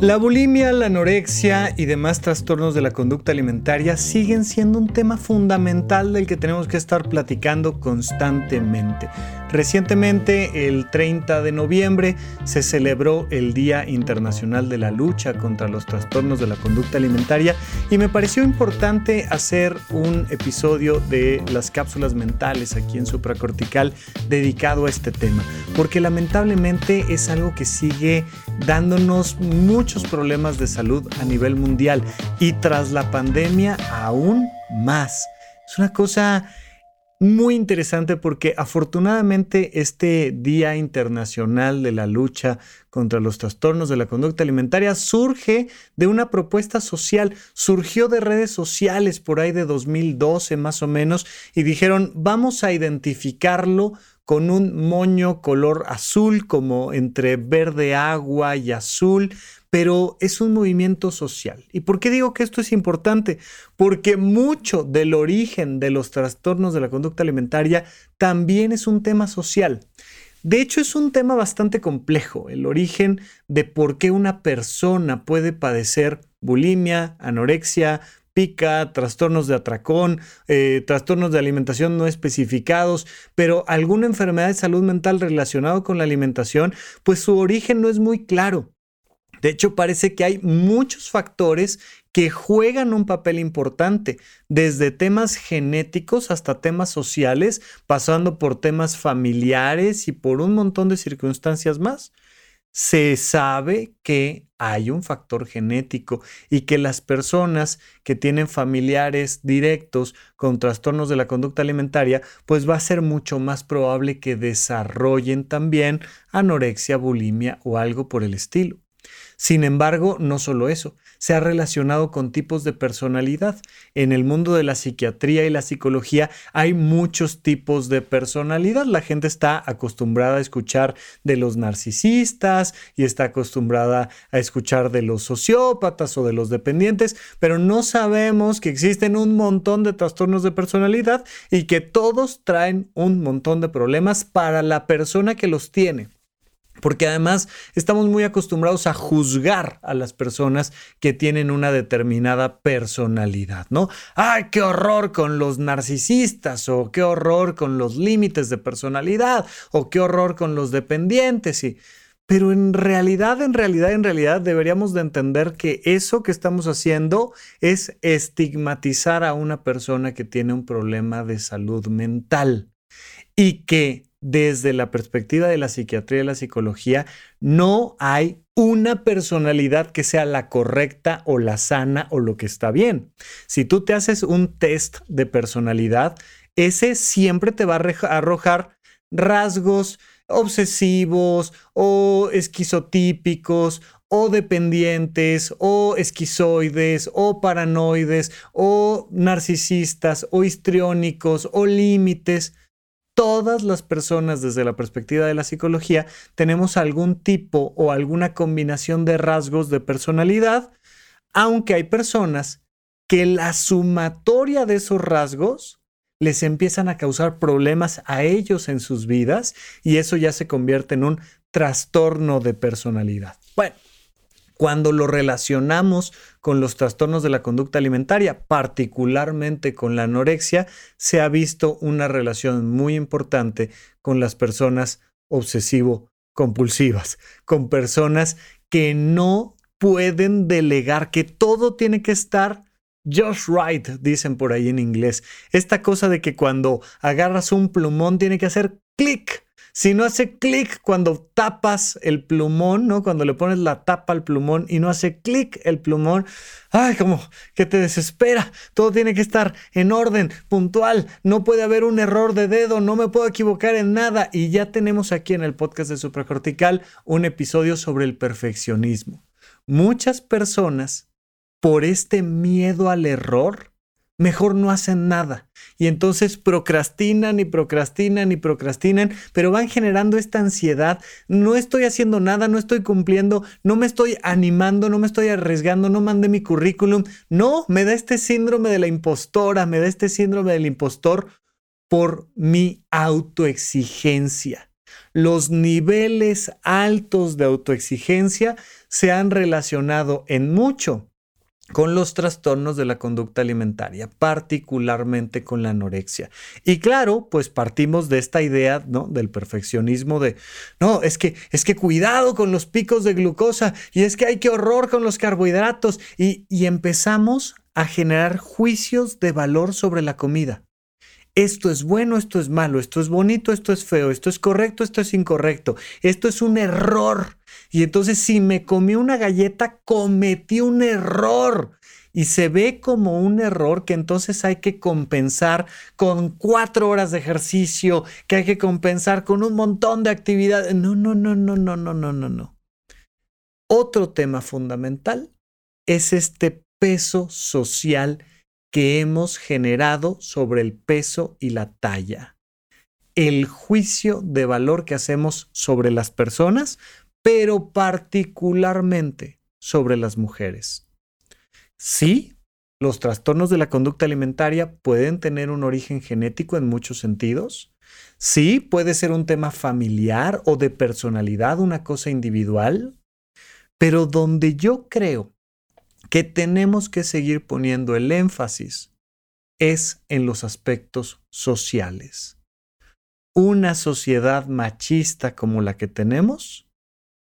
La bulimia, la anorexia y demás trastornos de la conducta alimentaria siguen siendo un tema fundamental del que tenemos que estar platicando constantemente. Recientemente, el 30 de noviembre, se celebró el Día Internacional de la Lucha contra los Trastornos de la Conducta Alimentaria y me pareció importante hacer un episodio de las cápsulas mentales aquí en Supracortical dedicado a este tema, porque lamentablemente es algo que sigue dándonos muchos problemas de salud a nivel mundial y tras la pandemia aún más. Es una cosa muy interesante porque afortunadamente este Día Internacional de la Lucha contra los Trastornos de la Conducta Alimentaria surge de una propuesta social, surgió de redes sociales por ahí de 2012 más o menos y dijeron vamos a identificarlo con un moño color azul como entre verde agua y azul pero es un movimiento social. ¿Y por qué digo que esto es importante? Porque mucho del origen de los trastornos de la conducta alimentaria también es un tema social. De hecho, es un tema bastante complejo, el origen de por qué una persona puede padecer bulimia, anorexia, trastornos de atracón, eh, trastornos de alimentación no especificados, pero alguna enfermedad de salud mental relacionada con la alimentación, pues su origen no es muy claro. De hecho, parece que hay muchos factores que juegan un papel importante, desde temas genéticos hasta temas sociales, pasando por temas familiares y por un montón de circunstancias más. Se sabe que hay un factor genético y que las personas que tienen familiares directos con trastornos de la conducta alimentaria, pues va a ser mucho más probable que desarrollen también anorexia, bulimia o algo por el estilo. Sin embargo, no solo eso, se ha relacionado con tipos de personalidad. En el mundo de la psiquiatría y la psicología hay muchos tipos de personalidad. La gente está acostumbrada a escuchar de los narcisistas y está acostumbrada a escuchar de los sociópatas o de los dependientes, pero no sabemos que existen un montón de trastornos de personalidad y que todos traen un montón de problemas para la persona que los tiene. Porque además estamos muy acostumbrados a juzgar a las personas que tienen una determinada personalidad, ¿no? ¡Ay, qué horror con los narcisistas! O qué horror con los límites de personalidad, o qué horror con los dependientes. Y... Pero en realidad, en realidad, en realidad deberíamos de entender que eso que estamos haciendo es estigmatizar a una persona que tiene un problema de salud mental y que desde la perspectiva de la psiquiatría y la psicología, no hay una personalidad que sea la correcta o la sana o lo que está bien. Si tú te haces un test de personalidad, ese siempre te va a arrojar rasgos obsesivos o esquizotípicos o dependientes o esquizoides o paranoides o narcisistas o histriónicos o límites todas las personas desde la perspectiva de la psicología tenemos algún tipo o alguna combinación de rasgos de personalidad, aunque hay personas que la sumatoria de esos rasgos les empiezan a causar problemas a ellos en sus vidas y eso ya se convierte en un trastorno de personalidad. Bueno, Cuando lo relacionamos con los trastornos de la conducta alimentaria, particularmente con la anorexia, se ha visto una relación muy importante con las personas obsesivo-compulsivas, con personas que no pueden delegar, que todo tiene que estar just right, dicen por ahí en inglés. Esta cosa de que cuando agarras un plumón tiene que hacer clic si no hace clic cuando tapas el plumón, ¿no? Cuando le pones la tapa al plumón y no hace clic el plumón, ay, como que te desespera. Todo tiene que estar en orden, puntual. No puede haber un error de dedo, no me puedo equivocar en nada. Y ya tenemos aquí en el podcast de Supracortical un episodio sobre el perfeccionismo. Muchas personas, por este miedo al error, mejor no hacen nada. Y entonces procrastinan y procrastinan y procrastinan, pero van generando esta ansiedad. No estoy haciendo nada, no estoy cumpliendo, no me estoy animando, no me estoy arriesgando, no mandé mi currículum. No, me da este síndrome de la impostora, me da este síndrome del impostor por mi autoexigencia. Los niveles altos de autoexigencia se han relacionado en mucho con los trastornos de la conducta alimentaria, particularmente con la anorexia. Y claro, pues partimos de esta idea, ¿no? Del perfeccionismo de, no, es que, es que cuidado con los picos de glucosa y es que hay que horror con los carbohidratos y, y empezamos a generar juicios de valor sobre la comida. Esto es bueno, esto es malo, esto es bonito, esto es feo, esto es correcto, esto es incorrecto, esto es un error. Y entonces si me comí una galleta, cometí un error. Y se ve como un error que entonces hay que compensar con cuatro horas de ejercicio, que hay que compensar con un montón de actividades. No, no, no, no, no, no, no, no, no. Otro tema fundamental es este peso social que hemos generado sobre el peso y la talla. El juicio de valor que hacemos sobre las personas pero particularmente sobre las mujeres. Sí, los trastornos de la conducta alimentaria pueden tener un origen genético en muchos sentidos. Sí, puede ser un tema familiar o de personalidad, una cosa individual. Pero donde yo creo que tenemos que seguir poniendo el énfasis es en los aspectos sociales. Una sociedad machista como la que tenemos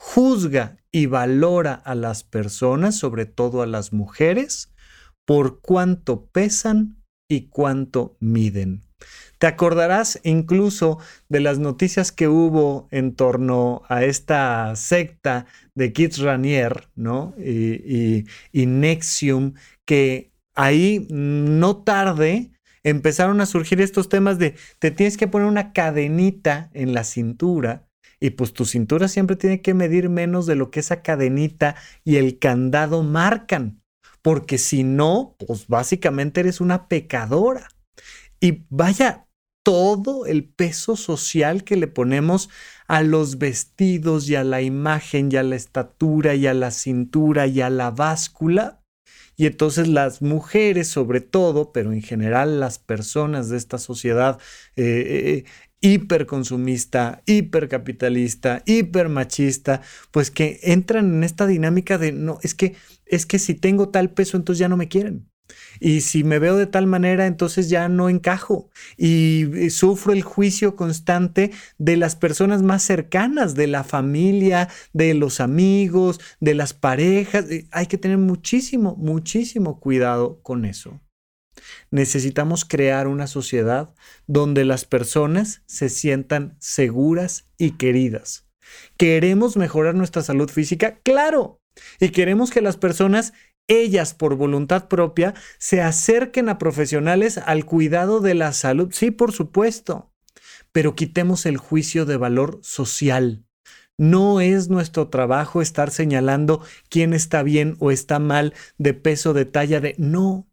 juzga y valora a las personas, sobre todo a las mujeres, por cuánto pesan y cuánto miden. Te acordarás incluso de las noticias que hubo en torno a esta secta de Kids Ranier, ¿no? Y, y Nexium, que ahí no tarde empezaron a surgir estos temas de te tienes que poner una cadenita en la cintura y pues tu cintura siempre tiene que medir menos de lo que esa cadenita y el candado marcan. Porque si no, pues básicamente eres una pecadora. Y vaya todo el peso social que le ponemos a los vestidos y a la imagen y a la estatura y a la cintura y a la báscula. Y entonces las mujeres sobre todo, pero en general las personas de esta sociedad eh, eh, hiperconsumista, hipercapitalista, hipermachista, pues que entran en esta dinámica de no, es que es que si tengo tal peso entonces ya no me quieren. Y si me veo de tal manera, entonces ya no encajo. Y sufro el juicio constante de las personas más cercanas, de la familia, de los amigos, de las parejas. Hay que tener muchísimo, muchísimo cuidado con eso. Necesitamos crear una sociedad donde las personas se sientan seguras y queridas. ¿Queremos mejorar nuestra salud física? Claro. Y queremos que las personas, ellas por voluntad propia, se acerquen a profesionales al cuidado de la salud. Sí, por supuesto. Pero quitemos el juicio de valor social. No es nuestro trabajo estar señalando quién está bien o está mal de peso, de talla, de... No,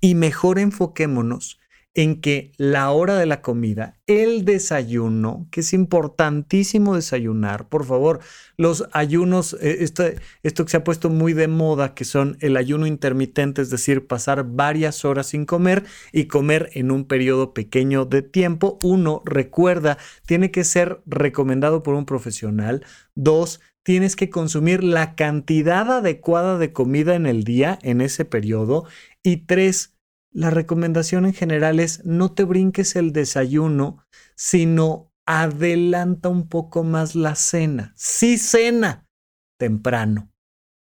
y mejor enfoquémonos en que la hora de la comida, el desayuno, que es importantísimo desayunar, por favor, los ayunos, eh, esto, esto que se ha puesto muy de moda, que son el ayuno intermitente, es decir, pasar varias horas sin comer y comer en un periodo pequeño de tiempo. Uno, recuerda, tiene que ser recomendado por un profesional. Dos, tienes que consumir la cantidad adecuada de comida en el día, en ese periodo. Y tres, la recomendación en general es no te brinques el desayuno, sino adelanta un poco más la cena. Sí cena temprano.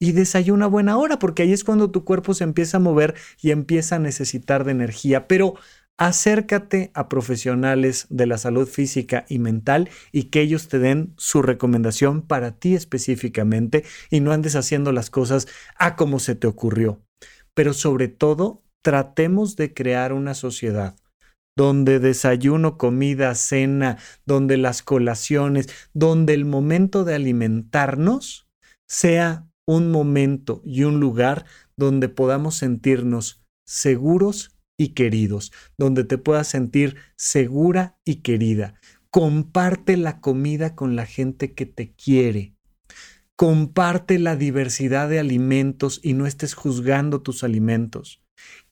Y desayuna a buena hora, porque ahí es cuando tu cuerpo se empieza a mover y empieza a necesitar de energía. Pero acércate a profesionales de la salud física y mental y que ellos te den su recomendación para ti específicamente y no andes haciendo las cosas a como se te ocurrió. Pero sobre todo, tratemos de crear una sociedad donde desayuno, comida, cena, donde las colaciones, donde el momento de alimentarnos sea un momento y un lugar donde podamos sentirnos seguros y queridos, donde te puedas sentir segura y querida. Comparte la comida con la gente que te quiere. Comparte la diversidad de alimentos y no estés juzgando tus alimentos.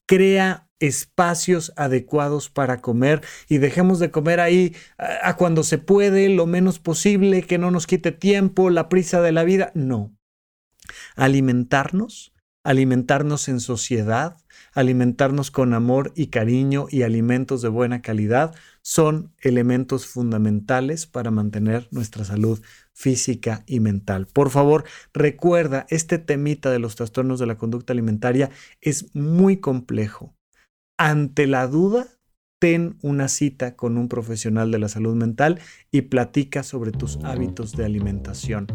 Crea espacios adecuados para comer y dejemos de comer ahí a, cuando se puede, lo menos posible, que no nos quite tiempo, la prisa de la vida. No. Alimentarnos, alimentarnos en sociedad, alimentarnos con amor y cariño y alimentos de buena calidad son elementos fundamentales para mantener nuestra salud física y mental. Por favor, recuerda, este temita de los trastornos de la conducta alimentaria es muy complejo. Ante la duda, ten una cita con un profesional de la salud mental y platica sobre tus hábitos de alimentación.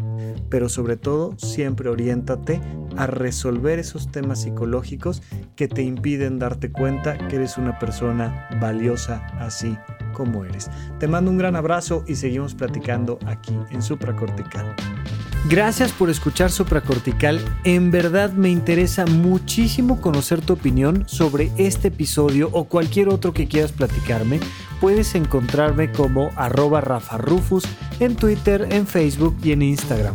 Pero sobre todo, siempre oriéntate a resolver esos temas psicológicos que te impiden darte cuenta que eres una persona valiosa así como eres. Te mando un gran abrazo y seguimos platicando aquí en Supracortical. Gracias por escuchar Supracortical. En verdad me interesa muchísimo conocer tu opinión sobre este episodio o cualquier otro que quieras platicarme. Puedes encontrarme como arroba Rafa Rufus en Twitter, en Facebook y en Instagram.